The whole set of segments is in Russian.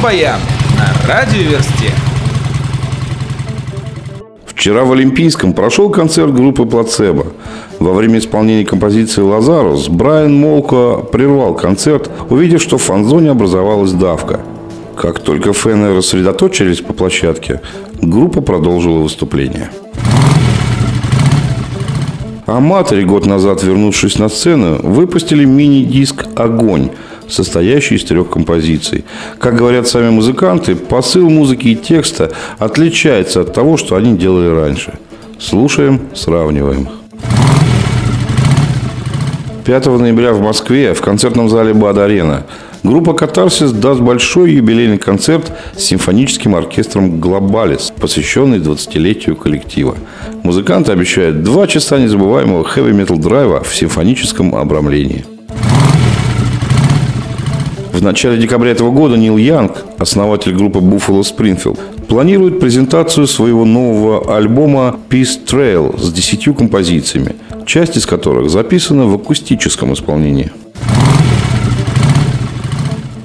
Рок-баян на радиоверсте. Вчера в Олимпийском прошел концерт группы «Плацебо». Во время исполнения композиции «Лазарус» Брайан Молко прервал концерт, увидев, что в фан-зоне образовалась давка. Как только фэны рассредоточились по площадке, группа продолжила выступление. Аматоры, год назад вернувшись на сцену, выпустили мини-диск «Огонь», состоящий из трех композиций. Как говорят сами музыканты, посыл музыки и текста отличается от того, что они делали раньше. Слушаем, сравниваем. 5 ноября в Москве в концертном зале «Бад-Арена» группа «Катарсис» даст большой юбилейный концерт с симфоническим оркестром «Глобалис», посвященный 20-летию коллектива. Музыканты обещают два часа незабываемого хэви-метал драйва в симфоническом обрамлении. В начале декабря этого года Нил Янг, основатель группы Buffalo Springfield, планирует презентацию своего нового альбома Peace Trail с десятью композициями, часть из которых записана в акустическом исполнении.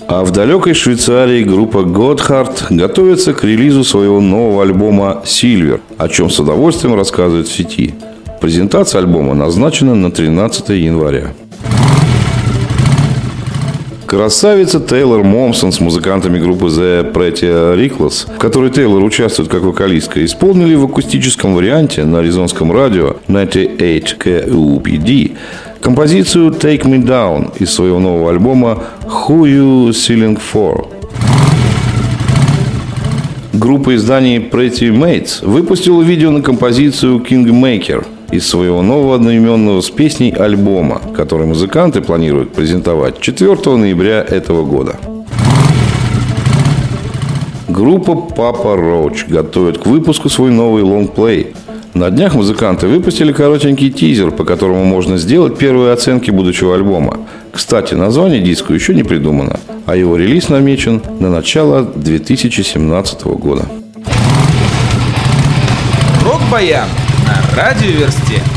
А в далекой Швейцарии группа Godhard готовится к релизу своего нового альбома Silver, о чем с удовольствием рассказывает в сети. Презентация альбома назначена на 13 января. Красавица Тейлор Момсон с музыкантами группы The Pretty Reckless, в которой Тейлор участвует как вокалистка, исполнили в акустическом варианте на аризонском радио 98 KUPD композицию Take Me Down из своего нового альбома Who You Sealing For. Группа изданий Pretty Mates выпустила видео на композицию Kingmaker – из своего нового одноименного с песней альбома, который музыканты планируют презентовать 4 ноября этого года. Группа Папа Роуч готовит к выпуску свой новый лонгплей. На днях музыканты выпустили коротенький тизер, по которому можно сделать первые оценки будущего альбома. Кстати, название диску еще не придумано, а его релиз намечен на начало 2017 года. Рок-баян радиоверсте.